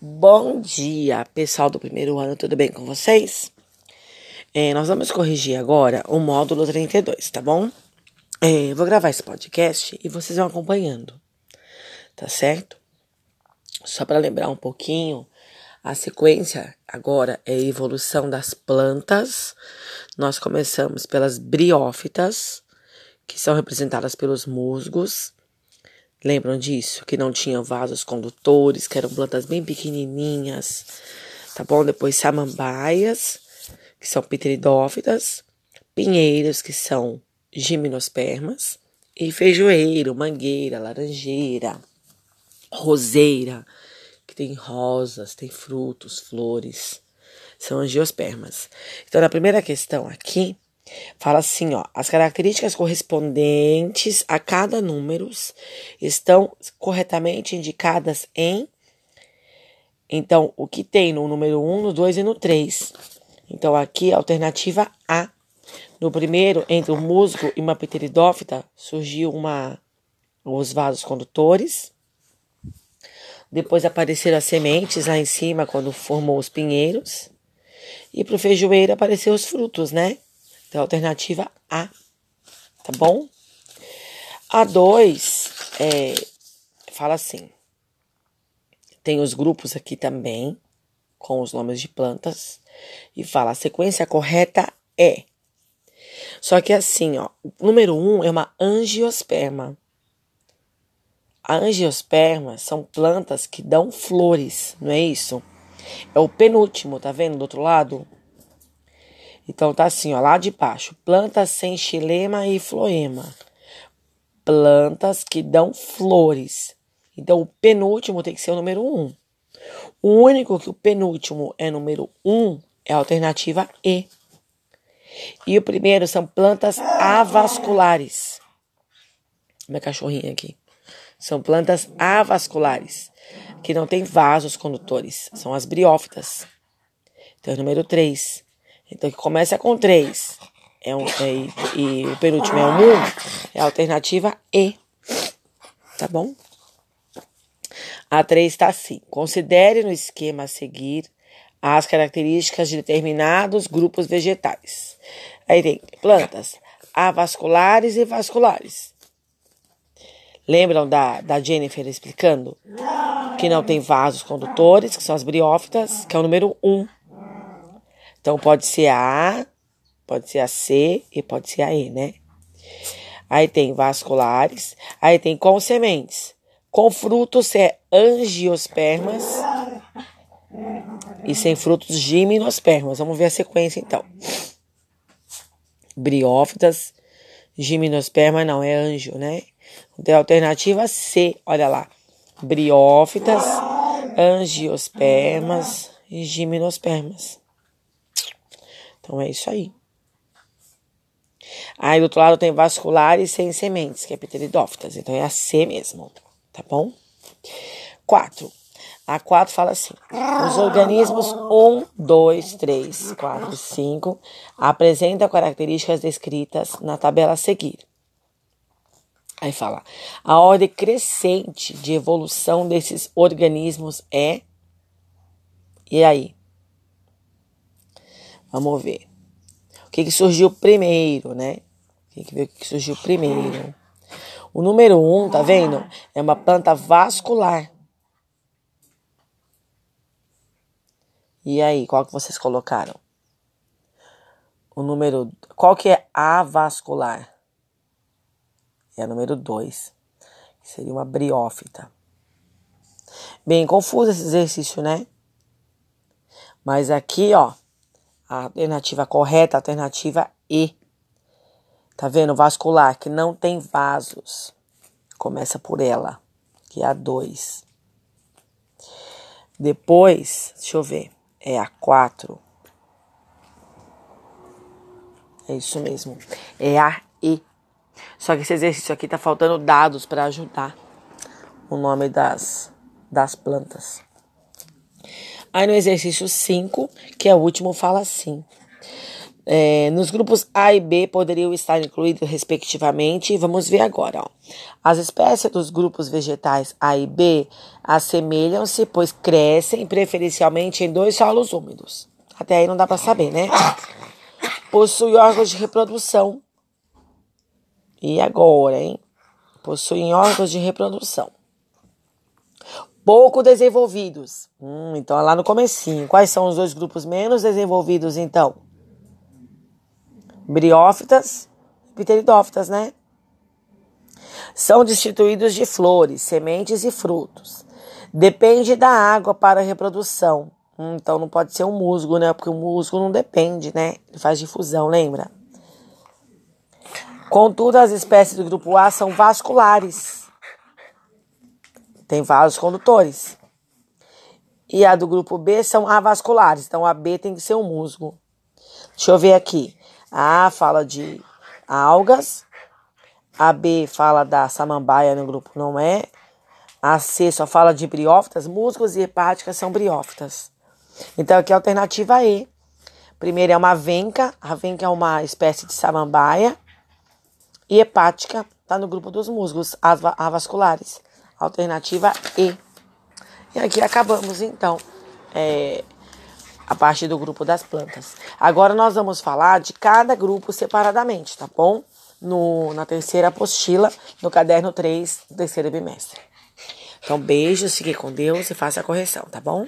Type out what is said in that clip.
Bom dia, pessoal do primeiro ano, tudo bem com vocês? É, nós vamos corrigir agora o módulo 32, tá bom? É, vou gravar esse podcast e vocês vão acompanhando, tá certo? Só para lembrar um pouquinho, a sequência agora é a evolução das plantas. Nós começamos pelas briófitas, que são representadas pelos musgos. Lembram disso? Que não tinham vasos condutores, que eram plantas bem pequenininhas, tá bom? Depois samambaias, que são pteridófitas, pinheiros, que são gimnospermas, e feijoeiro, mangueira, laranjeira, roseira, que tem rosas, tem frutos, flores, são angiospermas. Então, na primeira questão aqui, Fala assim, ó, as características correspondentes a cada número estão corretamente indicadas em então, o que tem no número 1, no 2 e no 3. Então, aqui alternativa A. No primeiro, entre o musgo e uma pteridófita, surgiu uma os vasos condutores. Depois apareceram as sementes lá em cima, quando formou os pinheiros. E para o feijoeiro apareceram os frutos, né? Então, alternativa A, tá bom? A 2 é, fala assim: tem os grupos aqui também, com os nomes de plantas, e fala a sequência correta é. Só que assim, ó, o número 1 um é uma angiosperma. A angiosperma são plantas que dão flores, não é isso? É o penúltimo, tá vendo do outro lado? Então tá assim, ó, lá de baixo, plantas sem xilema e floema. Plantas que dão flores. Então o penúltimo tem que ser o número 1. Um. O único que o penúltimo é número 1 um é a alternativa E. E o primeiro são plantas avasculares. Minha cachorrinha aqui. São plantas avasculares, que não têm vasos condutores. São as briófitas. Então, número 3. Então, que começa com 3 é um, é, e, o penúltimo é um 1, é a alternativa E. Tá bom? A 3 está assim. Considere no esquema a seguir as características de determinados grupos vegetais. Aí tem plantas avasculares e vasculares. Lembram da, da Jennifer explicando? Que não tem vasos condutores, que são as briófitas, que é o número 1. Então pode ser a A, pode ser a C e pode ser a E, né? Aí tem vasculares, aí tem com sementes. Com frutos é angiospermas e sem frutos gimnospermas. Vamos ver a sequência então. Briófitas, gimnosperma não é anjo, né? Então, alternativa C, olha lá. Briófitas, angiospermas e gimnospermas. Então é isso aí. Aí do outro lado tem vasculares sem sementes, que é pteridófitas. Então é a C mesmo, tá bom? 4. A 4 fala assim: os organismos 1, 2, 3, 4, 5 apresentam características descritas na tabela a seguir. Aí fala: a ordem crescente de evolução desses organismos é. E aí? Vamos ver. O que, que surgiu primeiro, né? Tem que ver o que surgiu primeiro. O número 1, um, tá vendo? É uma planta vascular. E aí, qual que vocês colocaram? O número. Qual que é avascular? É o número 2. Que seria uma briófita. Bem confuso esse exercício, né? Mas aqui, ó, a alternativa correta, a alternativa E. Tá vendo? Vascular, que não tem vasos. Começa por ela, que é a 2. Depois, deixa eu ver, é a 4. É isso mesmo. É a E. Só que esse exercício aqui tá faltando dados para ajudar o nome das, das plantas. Aí no exercício 5, que é o último, fala assim: É, nos grupos A e B poderiam estar incluídos respectivamente. Vamos ver agora. Ó. As espécies dos grupos vegetais A e B assemelham-se, pois crescem preferencialmente em dois solos úmidos. Até aí não dá para saber, né? Possui órgãos de reprodução. E agora, hein? Possuem órgãos de reprodução. Pouco desenvolvidos. Hum, então, lá no comecinho. Quais são os dois grupos menos desenvolvidos, então? briófitas e pteridófitas, né? São destituídos de flores, sementes e frutos. Depende da água para reprodução. Hum, então não pode ser um musgo, né? Porque o musgo não depende, né? Ele faz difusão, lembra? Contudo, as espécies do grupo A são vasculares. Tem vasos condutores. E a do grupo B são avasculares. Então a B tem que ser um musgo. Deixa eu ver aqui. A fala de algas, a B fala da samambaia no grupo não é, a C só fala de briófitas, músculos e hepáticas são briófitas. Então aqui é a alternativa E. Primeiro é uma venca, a venca é uma espécie de samambaia, e hepática está no grupo dos músculos avasculares. Alternativa E. E aqui acabamos então. É, a parte do grupo das plantas. Agora nós vamos falar de cada grupo separadamente, tá bom? No, na terceira apostila, no caderno 3 do terceiro bimestre. Então, beijos, fique com Deus e faça a correção, tá bom?